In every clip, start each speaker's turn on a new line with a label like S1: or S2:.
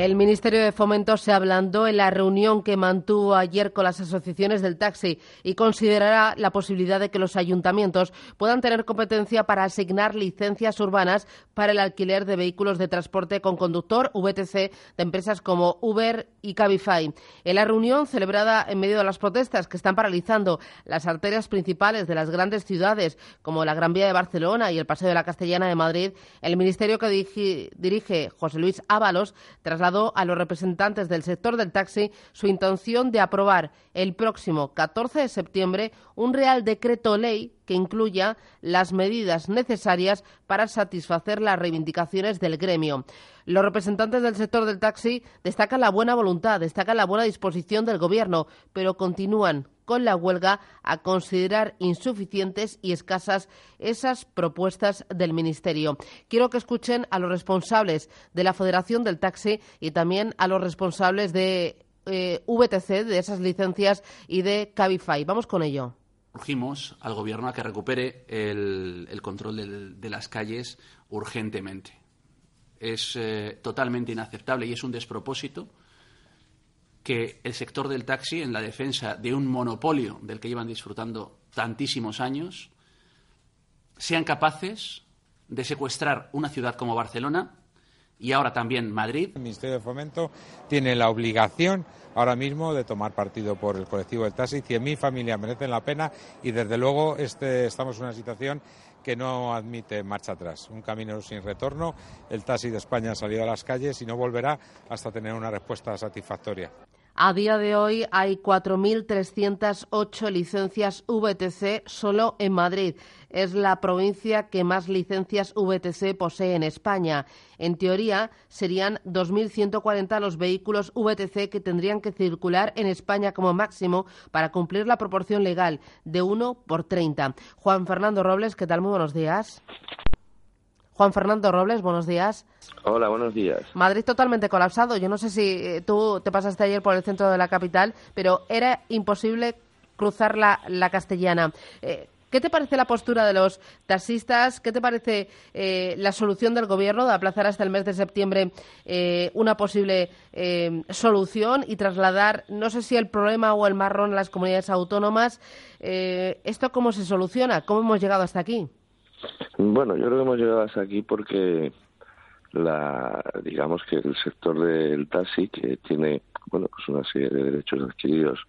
S1: El Ministerio de Fomento se ablandó en la reunión que mantuvo ayer con las asociaciones del taxi y considerará la posibilidad de que los ayuntamientos puedan tener competencia para asignar licencias urbanas para el alquiler de vehículos de transporte con conductor VTC de empresas como Uber y Cabify. En la reunión celebrada en medio de las protestas que están paralizando las arterias principales de las grandes ciudades como la Gran Vía de Barcelona y el Paseo de la Castellana de Madrid, el ministerio que dirige, José Luis Ábalos trasladó a los representantes del sector del taxi su intención de aprobar el próximo 14 de septiembre un Real Decreto Ley que incluya las medidas necesarias para satisfacer las reivindicaciones del gremio. Los representantes del sector del taxi destacan la buena voluntad, destacan la buena disposición del Gobierno, pero continúan con la huelga a considerar insuficientes y escasas esas propuestas del Ministerio. Quiero que escuchen a los responsables de la Federación del Taxi y también a los responsables de eh, VTC, de esas licencias y de Cabify. Vamos con ello.
S2: Urgimos al Gobierno a que recupere el, control de, las calles urgentemente. Es eh, totalmente inaceptable y es un despropósito que el sector del taxi, en la defensa de un monopolio del que llevan disfrutando tantísimos años, sean capaces de secuestrar una ciudad como Barcelona y ahora también Madrid.
S3: El Ministerio de Fomento tiene la obligación ahora mismo de tomar partido por el colectivo del taxi. 100.000 familias merecen la pena y desde luego este, estamos en una situación que no admite marcha atrás. Un camino sin retorno. El taxi de España ha salido a las calles y no volverá hasta tener una respuesta satisfactoria.
S1: A día de hoy hay 4.308 licencias VTC solo en Madrid. Es la provincia que más licencias VTC posee en España. En teoría, serían 2.140 los vehículos VTC que tendrían que circular en España como máximo para cumplir la proporción legal de 1 por 30. Juan Fernando Robles, ¿qué tal? Muy buenos días. Juan Fernando Robles, buenos días.
S4: Hola, buenos días.
S1: Madrid totalmente colapsado. Yo no sé si eh, tú te pasaste ayer por el centro de la capital, pero era imposible cruzar la, castellana. Eh, ¿Qué te parece la postura de los taxistas? ¿Qué te parece eh, la solución del Gobierno de aplazar hasta el mes de septiembre una posible solución y trasladar, no sé si el problema o el marrón a las comunidades autónomas? ¿Esto cómo se soluciona? ¿Cómo hemos llegado hasta aquí?
S4: Bueno, yo creo que hemos llegado hasta aquí porque la digamos que el sector del taxi que tiene bueno pues una serie de derechos adquiridos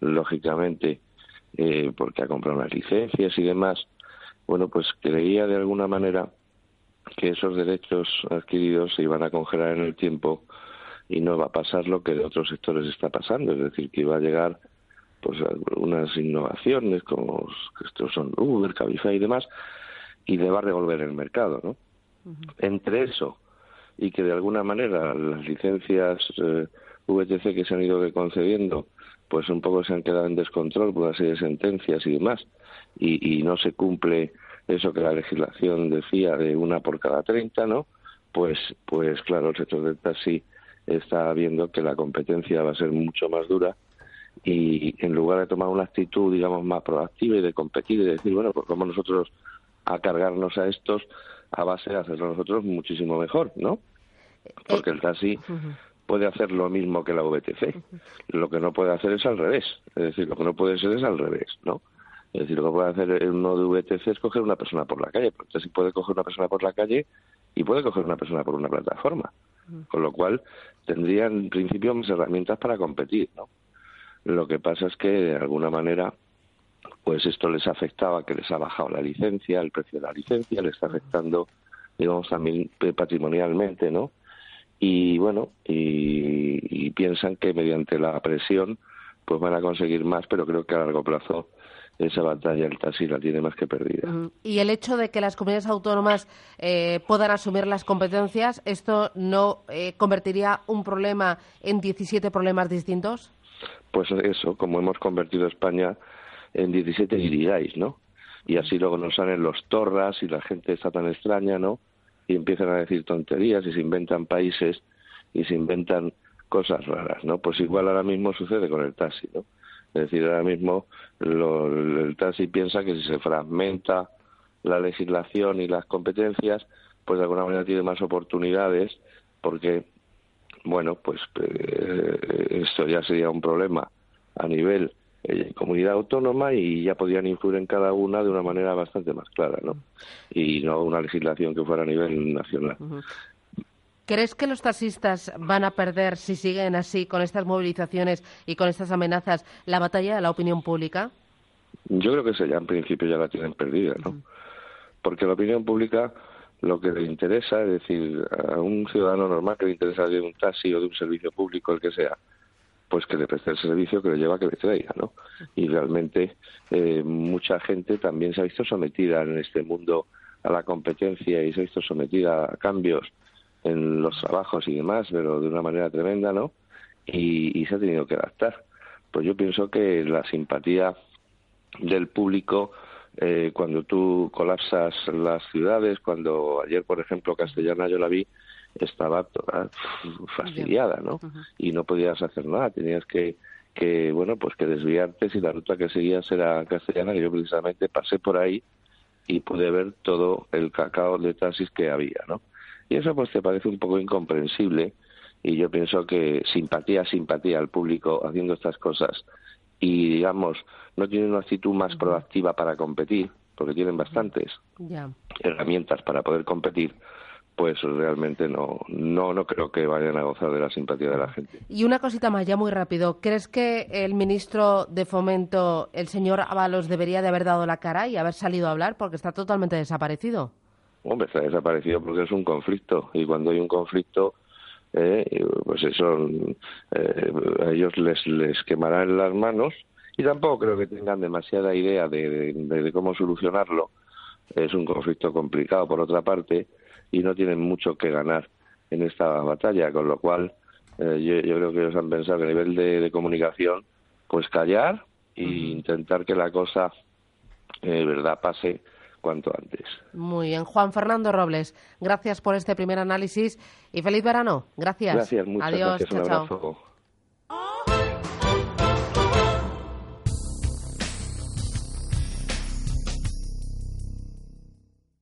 S4: lógicamente eh, porque ha comprado unas licencias y demás bueno pues creía de alguna manera que esos derechos adquiridos se iban a congelar en el tiempo y no va a pasar lo que de otros sectores está pasando. Es decir que iba a llegar pues unas innovaciones como estos son Uber, Cabify y demás y deba revolver el mercado, ¿no? Entre eso y que de alguna manera las licencias eh, VTC que se han ido concediendo, pues un poco se han quedado en descontrol por una serie de sentencias y demás, y, y no se cumple eso que la legislación decía de una por cada treinta, ¿no? Pues, pues claro, el sector del taxi está viendo que la competencia va a ser mucho más dura y en lugar de tomar una actitud, digamos, más proactiva y de competir y de decir, bueno, pues como nosotros a cargarnos a estos a base de hacerlo nosotros muchísimo mejor, ¿no? Porque el taxi puede hacer lo mismo que la VTC. Lo que no puede hacer es al revés. Es decir, lo que no puede ser es al revés, ¿no? Es decir, lo que puede hacer uno de VTC es coger una persona por la calle. Porque el taxi puede coger una persona por la calle y puede coger una persona por una plataforma. Con lo cual, tendrían en principio más herramientas para competir, ¿no? Lo que pasa es que, de alguna manera, pues esto les afectaba que les ha bajado la licencia, el precio de la licencia, les está afectando, digamos, también patrimonialmente, ¿no? Y bueno, y, piensan que mediante la presión, pues van a conseguir más, pero creo que a largo plazo esa batalla el taxi la tiene más que perdida.
S1: Y el hecho de que las comunidades autónomas eh, puedan asumir las competencias, ¿esto no eh, convertiría un problema en 17 problemas distintos?
S4: Pues eso, como hemos convertido España en 17 diríais, ¿no? Y así luego nos salen los torras y la gente está tan extraña, ¿no? Y empiezan a decir tonterías y se inventan países y se inventan cosas raras, ¿no? Pues igual ahora mismo sucede con el taxi, ¿no? Es decir, ahora mismo el taxi piensa que si se fragmenta la legislación y las competencias, pues de alguna manera tiene más oportunidades porque, bueno, pues eh, esto ya sería un problema a nivel eh, comunidad autónoma y ya podrían influir en cada una de una manera bastante más clara, ¿no? Y no una legislación que fuera a nivel nacional.
S1: ¿Crees que los taxistas van a perder, si siguen así, con estas movilizaciones y con estas amenazas, la batalla de la opinión pública?
S4: Yo creo que esa ya en principio ya la tienen perdida, ¿no? Porque la opinión pública lo que le interesa, es decir, a un ciudadano normal que le interesa de un taxi o de un servicio público, el que sea, pues que le preste el servicio que le lleva que le traiga, ¿no? Y realmente eh, mucha gente también se ha visto sometida en este mundo a la competencia y se ha visto sometida a cambios en los trabajos y demás, pero de una manera tremenda, ¿no? Y, se ha tenido que adaptar. Pues yo pienso que la simpatía del público eh, cuando tú colapsas las ciudades, cuando ayer, por ejemplo, Castellana yo la vi, estaba toda fastidiada, ¿no? Y no podías hacer nada, tenías que, que, bueno, pues que desviarte si la ruta que seguías era Castellana, que yo precisamente pasé por ahí y pude ver todo el cacao de taxis que había, ¿no? Y eso pues te parece un poco incomprensible y yo pienso que simpatía, simpatía al público haciendo estas cosas y digamos no tienen una actitud más proactiva para competir, porque tienen bastantes herramientas para poder competir, pues realmente no, no, no creo que vayan a gozar de la simpatía de la gente.
S1: Y una cosita más, ya muy rápido. ¿Crees que el ministro de Fomento, el señor Ábalos, debería de haber dado la cara y haber salido a hablar porque está totalmente desaparecido?
S4: Hombre, está desaparecido porque es un conflicto y cuando hay un conflicto, eh, pues eso, eh, a ellos les, les quemarán las manos y tampoco creo que tengan demasiada idea de, cómo solucionarlo. Es un conflicto complicado, por otra parte, y no tienen mucho que ganar en esta batalla, con lo cual eh, yo, creo que ellos han pensado que a nivel de, comunicación, pues callar e intentar que la cosa, eh, verdad, pase cuanto antes.
S1: Muy bien. Juan Fernando Robles, gracias por este primer análisis y feliz verano. Gracias.
S4: Gracias, muchas
S1: Adiós,
S4: gracias. Un abrazo.